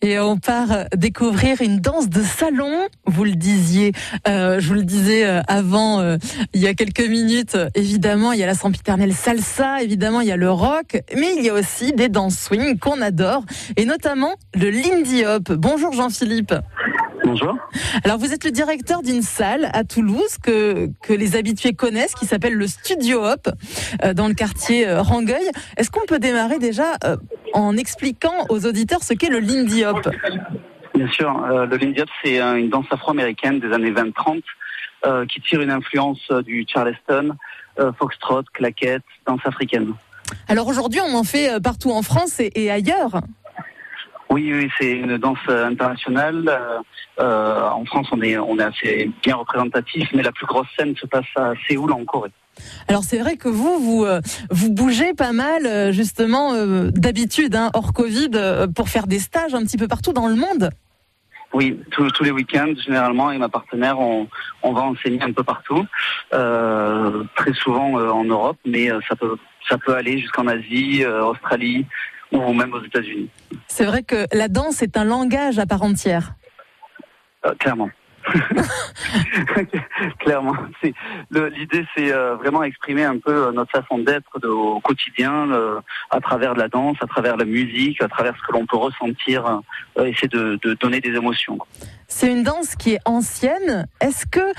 Et on part découvrir une danse de salon. Vous le disiez, euh, je vous le disais euh, avant, euh, il y a quelques minutes. Évidemment, il y a la sempiternelle salsa. Évidemment, il y a le rock, mais il y a aussi des danses swing qu'on adore, et notamment le Lindy Hop. Bonjour Jean-Philippe. Bonjour. Alors, vous êtes le directeur d'une salle à Toulouse que, que les habitués connaissent, qui s'appelle le Studio Hop, euh, dans le quartier euh, Rangueil. Est-ce qu'on peut démarrer déjà euh, en expliquant aux auditeurs ce qu'est le Lindy Hop Bien sûr, euh, le Lindy Hop, c'est euh, une danse afro-américaine des années 20-30 euh, qui tire une influence du Charleston, euh, foxtrot, claquette, danse africaine. Alors aujourd'hui, on en fait partout en France et, et ailleurs. Oui, oui, c'est une danse internationale. Euh, en France, on est, on est assez bien représentatif, mais la plus grosse scène se passe à Séoul, en Corée. Alors c'est vrai que vous, vous, euh, vous bougez pas mal, euh, justement, euh, d'habitude, hein, hors Covid, pour faire des stages un petit peu partout dans le monde. Oui, tous, tous les week-ends, généralement, et ma partenaire, on, on va enseigner un peu partout, euh, très souvent euh, en Europe, mais euh, ça peut, ça peut aller jusqu'en Asie, Australie ou même aux États-Unis. C'est vrai que la danse est un langage à part entière. Clairement. clairement. L'idée, c'est euh, vraiment exprimer un peu euh, notre façon d'être au quotidien, à travers la danse, à travers la musique, à travers ce que l'on peut ressentir, euh, essayer de, donner des émotions. C'est une danse qui est ancienne. Est-ce que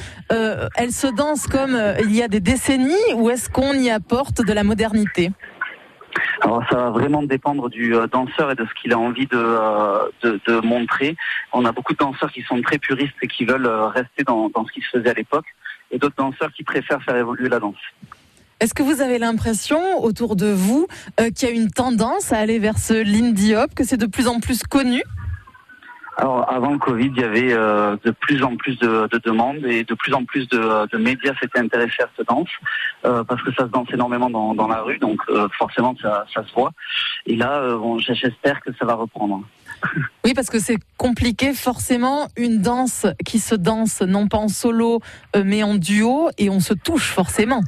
elle se danse comme il y a des décennies ou est-ce qu'on y apporte de la modernité? Alors ça va vraiment dépendre du euh, danseur et de ce qu'il a envie de, euh, de, montrer. On a beaucoup de danseurs qui sont très puristes et qui veulent euh, rester dans, ce qui se faisait à l'époque, et d'autres danseurs qui préfèrent faire évoluer la danse. Est-ce que vous avez l'impression autour de vous qu'il y a une tendance à aller vers ce Lindy Hop, que c'est de plus en plus connu? Alors avant le Covid, il y avait euh, de plus en plus de, de demandes et de plus en plus de, de médias s'étaient intéressés à cette danse euh, parce que ça se danse énormément dans, dans la rue, donc euh, forcément ça, ça se voit. Et là, euh, bon, j'espère que ça va reprendre. Oui, parce que c'est compliqué forcément une danse qui se danse non pas en solo euh, mais en duo et on se touche forcément.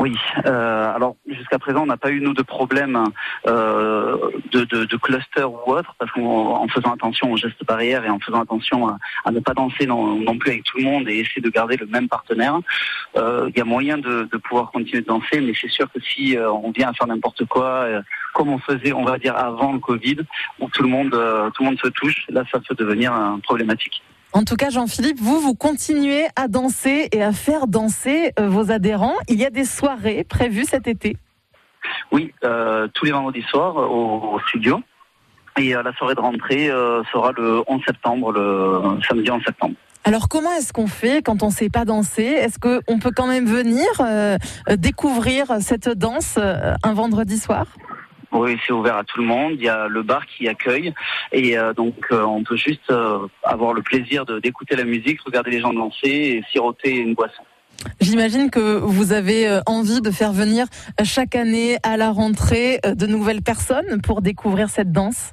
Oui. Euh, alors jusqu'à présent, on n'a pas eu nous de problème euh, de, de, de cluster ou autre, parce qu'en en faisant attention aux gestes barrières et en faisant attention à, ne pas danser non, plus avec tout le monde et essayer de garder le même partenaire, euh, il y a moyen de, de pouvoir continuer de danser. Mais c'est sûr que si euh, on vient à faire n'importe quoi, euh, comme on faisait, on va dire avant le Covid, où tout le monde tout le monde se touche, là ça peut devenir problématique. En tout cas, Jean-Philippe, vous, vous continuez à danser et à faire danser euh, vos adhérents. Il y a des soirées prévues cet été. Oui, euh, tous les vendredis soirs euh, au, au studio. Et euh, la soirée de rentrée euh, sera le 11 septembre, le samedi 11 septembre. Alors comment est-ce qu'on fait quand on ne sait pas danser? Est-ce qu'on peut quand même venir découvrir cette danse un vendredi soir? Oui, c'est ouvert à tout le monde. Il y a le bar qui accueille. Et euh, donc, euh, on peut juste euh, avoir le plaisir d'écouter la musique, regarder les gens danser et siroter une boisson. J'imagine que vous avez envie de faire venir chaque année à la rentrée de nouvelles personnes pour découvrir cette danse?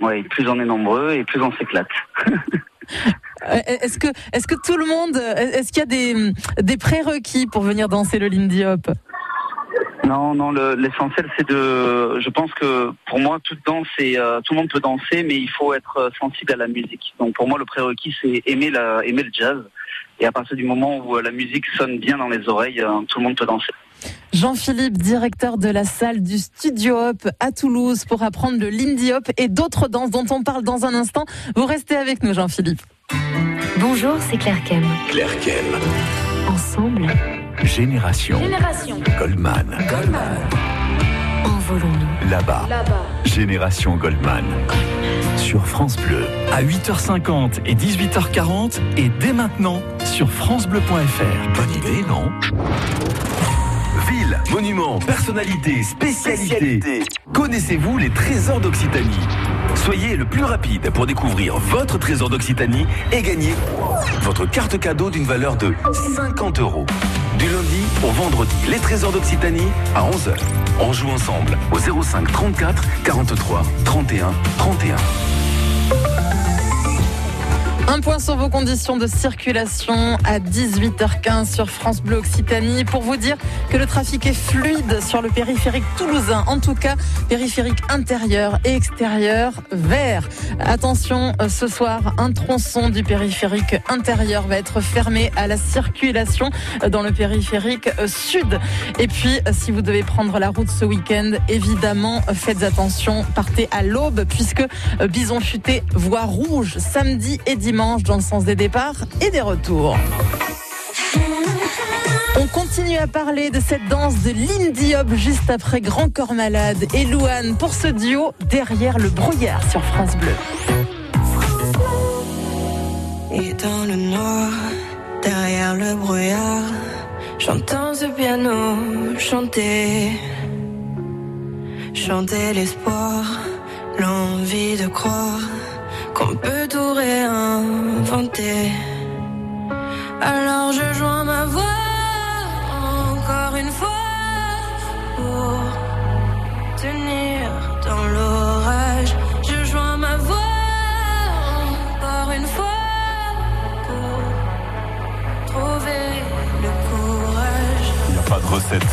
Oui, plus on est nombreux et plus on s'éclate. Est-ce que, est-ce que tout le monde, est-ce qu'il y a des, des prérequis pour venir danser le Lindy Hop? Non, non, le- l'essentiel c'est de. Je pense que pour moi, toute danse et euh, tout le monde peut danser, mais il faut être euh, sensible à la musique. Donc pour moi, le prérequis c'est aimer la, aimer le jazz. Et à partir du moment où euh, la musique sonne bien dans les oreilles, euh, tout le monde peut danser. Jean-Philippe, directeur de la salle du Studio Hop à Toulouse pour apprendre le Lindy Hop et d'autres danses dont on parle dans un instant. Vous restez avec nous, Jean-Philippe. Bonjour, c'est Claire Kem. Claire Kem, Ensemble, Génération, Génération Goldman. envolons-nous. Là-bas, Génération Goldman. Sur France Bleu. à 8h50 et 18h40 et dès maintenant sur francebleu.fr. Bonne idée, non? Ville, monuments, personnalités, spécialités. Connaissez-vous les trésors d'Occitanie? Soyez le plus rapide pour découvrir votre trésor d'Occitanie et gagner votre carte cadeau d'une valeur de 50 euros. Du lundi au vendredi, les trésors d'Occitanie à 11h. On joue ensemble au 05 34 43 31 31. Un point sur vos conditions de circulation à 18h15 sur France Bleu Occitanie pour vous dire que le trafic est fluide sur le périphérique toulousain. En tout cas, périphérique intérieur et extérieur vert. Attention, euh, ce soir, un tronçon du périphérique intérieur va être fermé à la circulation dans le périphérique euh, sud. Et puis, euh, si vous devez prendre la route ce week-end, évidemment, faites attention, partez à l'aube puisque Bison Futé voie rouge samedi et dimanche dans le sens des départs et des retours. On continue à parler de cette danse de Lindy Hop juste après Grand Corps Malade et Louane pour ce duo derrière le brouillard sur France Bleu. Et dans le noir, derrière le brouillard, j'entends ce piano chanter, chanter l'espoir, l'envie de croire qu'on peut tout réinventer. Alors je joins ma voix encore une fois pour tenir dans l'orage. Je joins ma voix encore une fois pour trouver le courage. Y a pas de recette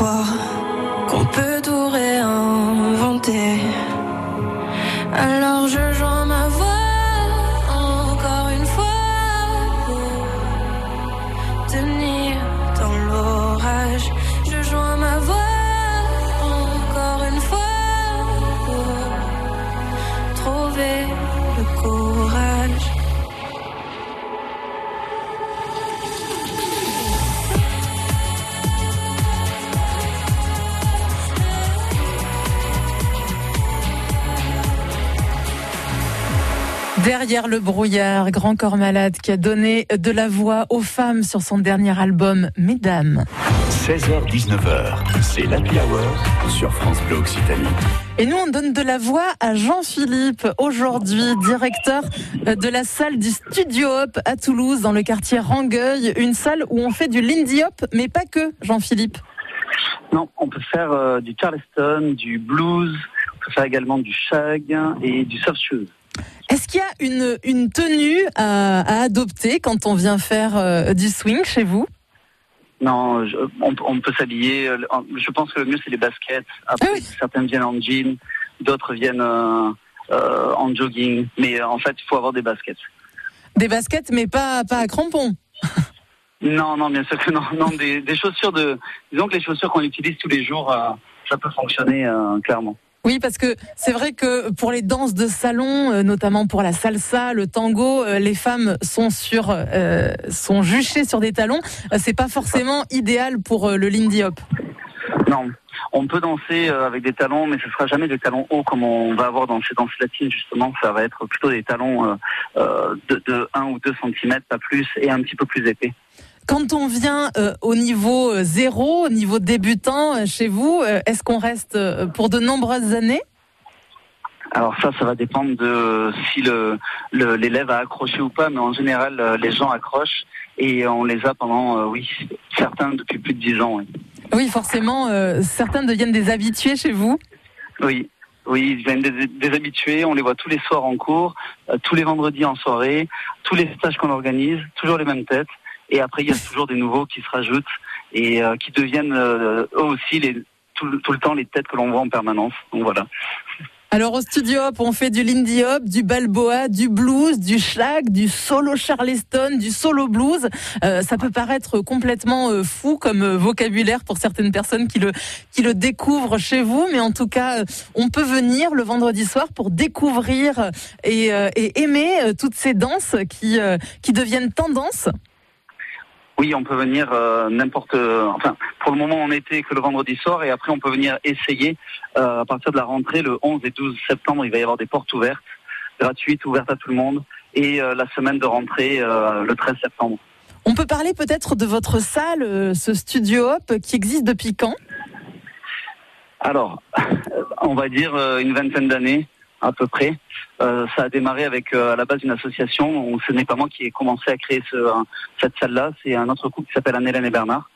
Croire Derrière le brouillard, Grand Corps Malade qui a donné de la voix aux femmes sur son dernier album Mesdames. 16h-19h, c'est l'Happy Hour sur France Bleu Occitanie. Et nous, on donne de la voix à Jean-Philippe, aujourd'hui directeur de la salle du Studio Hop à Toulouse, dans le quartier Rangueil, une salle où on fait du Lindy Hop, mais pas que, Jean-Philippe. Non, on peut faire euh, du Charleston, du blues, on peut faire également du shag et du soft shoes. Est-ce qu'il y a une, une tenue à, à adopter quand on vient faire euh, du swing chez vous? Non, je- on, on peut s'habiller. euh, Je pense que le mieux c'est les baskets. Après, Ah oui. certaines viennent en jean, d'autres viennent euh, euh, en jogging. Mais en fait, il faut avoir des baskets. Des baskets, mais pas, pas à crampons. Non, non, bien sûr que non. Non, des, des chaussures de. Disons que les chaussures qu'on utilise tous les jours, ça peut fonctionner clairement. Oui, parce que c'est vrai que pour les danses de salon, euh, notamment pour la salsa, le tango, euh, les femmes sont sur, euh, sont juchées sur des talons. Euh, C'est pas forcément idéal pour le lindy hop. Non, on peut danser avec des talons, mais ce sera jamais des talons hauts comme on va avoir dans ces danses latines justement. Ça va être plutôt des talons de, de 1 ou 2 cm, pas plus, et un petit peu plus épais. Quand on vient euh, au niveau euh, zéro, au niveau débutant euh, chez vous, est-ce qu'on reste pour de nombreuses années? Alors ça, ça va dépendre de si le- l'élève a accroché ou pas, mais en général, les gens accrochent et on les a pendant, euh, oui, certains depuis plus de 10 ans. Oui. Oui, forcément, euh, certains deviennent des habitués chez vous. Oui, oui, ils viennent des, des habitués. On les voit tous les soirs en cours, euh, tous les vendredis en soirée, tous les stages qu'on organise, toujours les mêmes têtes. Et après, il y a toujours des nouveaux qui se rajoutent et euh, qui deviennent euh, eux aussi les, tout, le- temps les têtes que l'on voit en permanence. Donc voilà. Alors au studio hop, on fait du lindy hop, du balboa, du blues, du schlag, du solo charleston, du solo blues. Euh, ça peut paraître complètement fou comme vocabulaire pour certaines personnes qui le qui le découvrent chez vous, mais en tout cas, on peut venir le vendredi soir pour découvrir et, et aimer toutes ces danses qui qui deviennent tendance. Oui, on peut venir euh, n'importe. enfin, pour le moment, on était que le vendredi soir, et après, on peut venir essayer euh, à partir de la rentrée, le 11 et 12 septembre. Il va y avoir des portes ouvertes, gratuites, ouvertes à tout le monde, et euh, la semaine de rentrée, euh, le 13 septembre. On peut parler peut-être de votre salle, euh, ce studio hop qui existe depuis quand? Alors, on va dire euh, une vingtaine d'années à peu près. Euh, ça a démarré avec euh, à la base une association. Où ce n'est pas moi qui ai commencé à créer ce, cette salle-là. C'est un autre couple qui s'appelle Anne-Hélène et Bernard.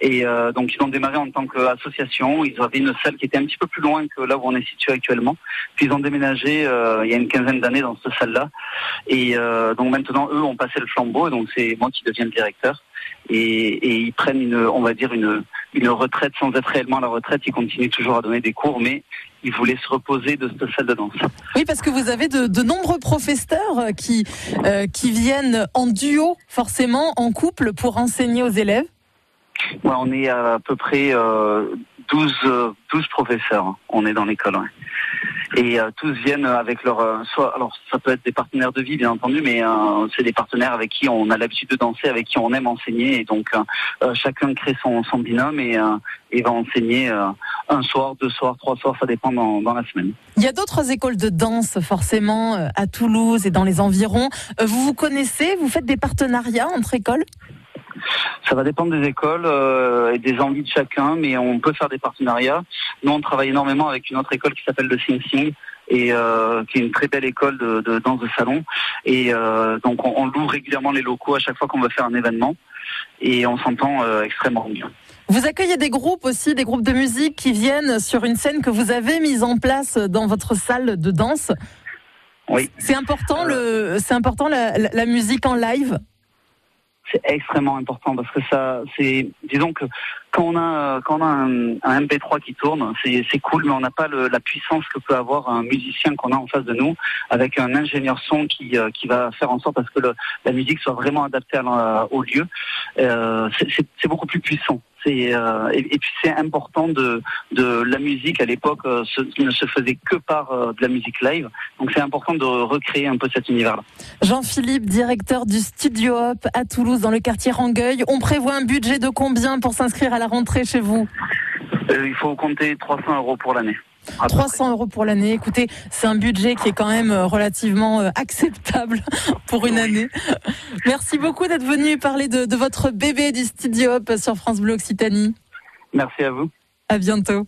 Et euh, donc ils ont démarré en tant qu'association. Ils avaient une salle qui était un petit peu plus loin que là où on est situé actuellement. Puis ils ont déménagé euh, il y a une quinzaine d'années dans cette salle-là. Et euh, donc maintenant eux ont passé le flambeau. Donc c'est moi qui deviens le directeur. Et, et ils prennent une, on va dire une, une retraite sans être réellement à la retraite. Ils continuent toujours à donner des cours, mais ils voulaient se reposer de cette salle de danse. Oui, parce que vous avez de, de nombreux professeurs euh, qui, euh, qui viennent en duo, forcément, en couple, pour enseigner aux élèves. Ouais, on est à, peu près euh, 12, euh, 12 professeurs. On est dans l'école. ouais. Et euh, tous viennent avec leur euh, soit alors ça peut être des partenaires de vie bien entendu, mais euh, c'est des partenaires avec qui on a l'habitude de danser, avec qui on aime enseigner, et donc chacun crée son, son binôme et, et va enseigner un soir, deux soirs, trois soirs, ça dépend dans, dans la semaine. Il y a d'autres écoles de danse, forcément, euh, à Toulouse et dans les environs. Euh, Vous vous connaissez Vous faites des partenariats entre écoles? Ça va dépendre des écoles euh, et des envies de chacun, mais on peut faire des partenariats. Nous, on travaille énormément avec une autre école qui s'appelle le Sing Sing et euh, qui est une très belle école de, de danse de salon. Et euh, donc, on, on loue régulièrement les locaux à chaque fois qu'on veut faire un événement et on s'entend extrêmement bien. Vous accueillez des groupes aussi, des groupes de musique qui viennent sur une scène que vous avez mise en place dans votre salle de danse. Oui. C'est important, le, c'est important la, la- la musique en live? c'est extrêmement important parce que ça, c'est, disons que quand on a, quand un, un MP3 qui tourne, c'est, cool, mais on n'a pas la puissance que peut avoir un musicien qu'on a en face de nous, avec un ingénieur son qui, euh, qui va faire en sorte à que la musique soit vraiment adaptée au lieu. Euh, c'est, beaucoup plus puissant. Euh, et, puis c'est important de, de la musique à l'époque euh, ne se faisait que par de la musique live, donc c'est important de recréer un peu cet univers-là. Jean-Philippe, directeur du Studio Hop à Toulouse, dans le quartier Rangueil. On prévoit un budget de combien pour s'inscrire à la rentrée chez vous Euh, il faut compter 300 euros pour l'année. À peu 300 euros pour l'année. Écoutez, c'est un budget qui est quand même euh, relativement euh, acceptable pour une année. Merci beaucoup d'être venu parler de, de votre bébé du Studio Hop sur France Bleu Occitanie. Merci à vous. À bientôt.